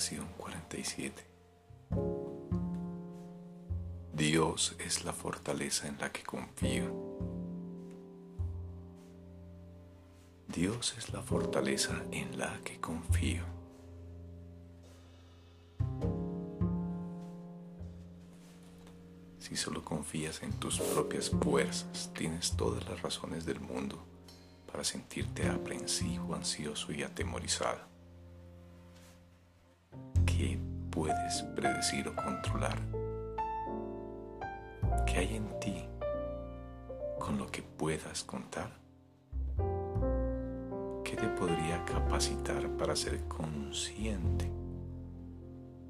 Lección 47. Dios es la fortaleza en la que confío. Dios es la fortaleza en la que confío. Si solo confías en tus propias fuerzas, tienes todas las razones del mundo para sentirte aprensivo, ansioso y atemorizado. Puedes predecir o controlar? ¿Qué hay en ti con lo que puedas contar? ¿Qué te podría capacitar para ser consciente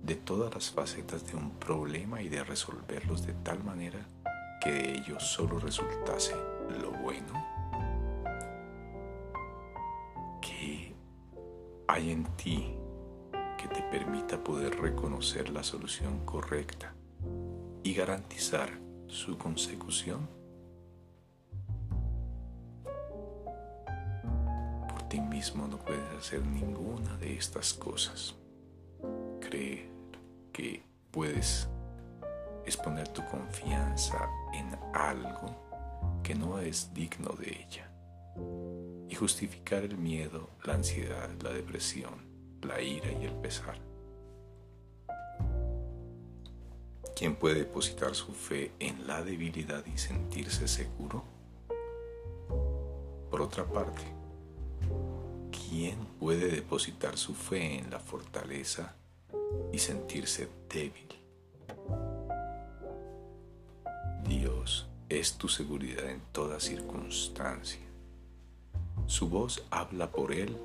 de todas las facetas de un problema y de resolverlos de tal manera que de ellos solo resultase lo bueno? ¿Qué hay en ti que te permita poder reconocer la solución correcta y garantizar su consecución? Por ti mismo no puedes hacer ninguna de estas cosas. Creer que puedes exponer tu confianza en algo que no es digno de ella y justificar el miedo, la ansiedad, la depresión, la ira y el pesar. ¿Quién puede depositar su fe en la debilidad y sentirse seguro? Por otra parte, ¿quién puede depositar su fe en la fortaleza y sentirse débil? Dios es tu seguridad en toda circunstancia. Su voz habla por Él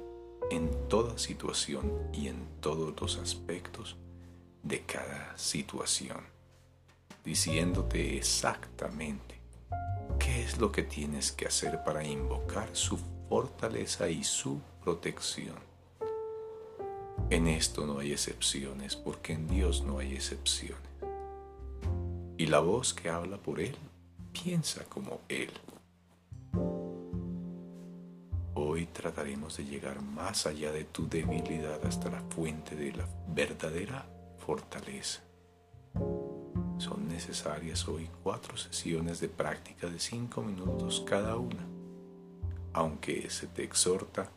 en toda situación y en todos los aspectos de cada situación diciéndote exactamente qué es lo que tienes que hacer para invocar su fortaleza y su protección. En esto no hay excepciones, porque en Dios no hay excepciones. Y la voz que habla por Él piensa como Él. Trataremos de llegar más allá de tu debilidad hasta la fuente de la verdadera fortaleza. Son necesarias hoy cuatro sesiones de práctica de cinco minutos cada una, aunque se te exhorta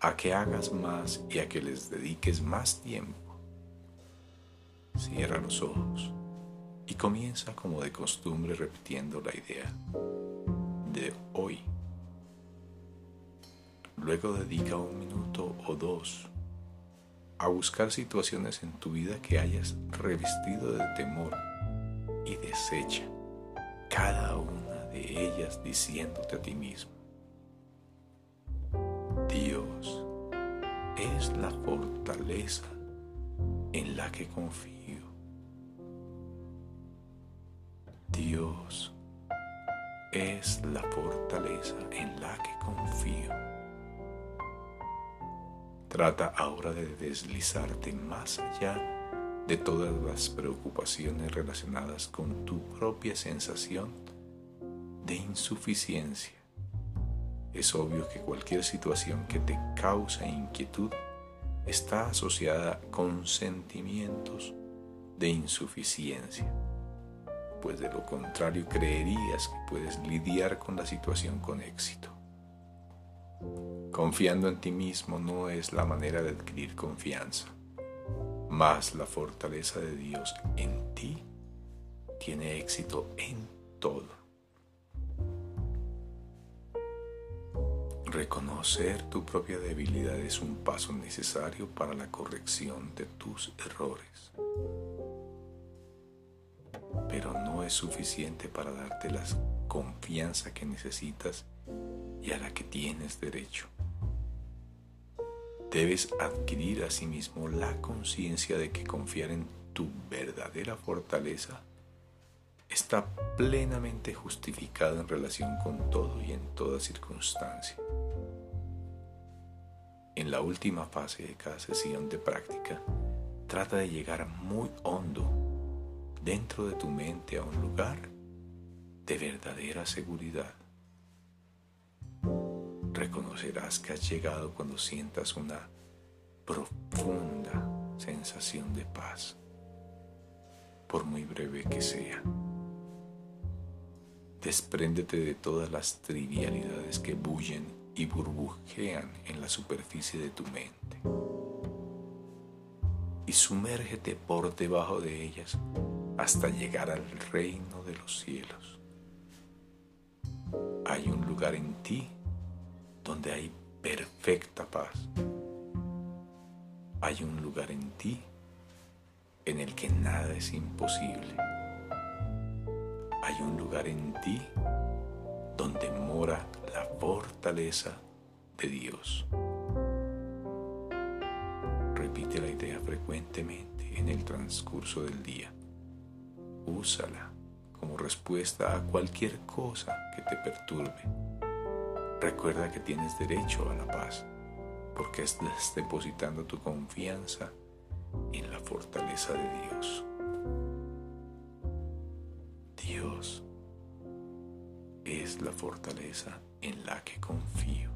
a que hagas más y a que les dediques más tiempo. Cierra los ojos y comienza como de costumbre repitiendo la idea de hoy. Luego dedica un minuto o dos a buscar situaciones en tu vida que hayas revestido de temor y desecha cada una de ellas diciéndote a ti mismo, Dios es la fortaleza en la que confío. Dios es la fortaleza en la que confío. Trata ahora de deslizarte más allá de todas las preocupaciones relacionadas con tu propia sensación de insuficiencia. Es obvio que cualquier situación que te causa inquietud está asociada con sentimientos de insuficiencia, pues de lo contrario creerías que puedes lidiar con la situación con éxito. Confiando en ti mismo no es la manera de adquirir confianza más la fortaleza de Dios en ti tiene éxito en todo. Reconocer tu propia debilidad es un paso necesario para la corrección de tus errores, pero no es suficiente para darte la confianza que necesitas y a la que tienes derecho. Debes adquirir asimismo la conciencia de que confiar en tu verdadera fortaleza está plenamente justificado en relación con todo y en toda circunstancia. En la última fase de cada sesión de práctica, trata de llegar muy hondo dentro de tu mente a un lugar de verdadera seguridad reconocerás que has llegado cuando sientas una profunda sensación de paz, por muy breve que sea. Despréndete de todas las trivialidades que bullen y burbujean en la superficie de tu mente. Y sumérgete por debajo de ellas hasta llegar al reino de los cielos. Hay un lugar en ti donde hay perfecta paz. Hay un lugar en ti en el que nada es imposible hay un lugar en ti donde mora la fortaleza de Dios. Repite la idea frecuentemente en el transcurso del día. Úsala como respuesta a cualquier cosa que te perturbe. Recuerda que tienes derecho a la paz porque estás depositando tu confianza en la fortaleza de Dios. Dios es la fortaleza en la que confío.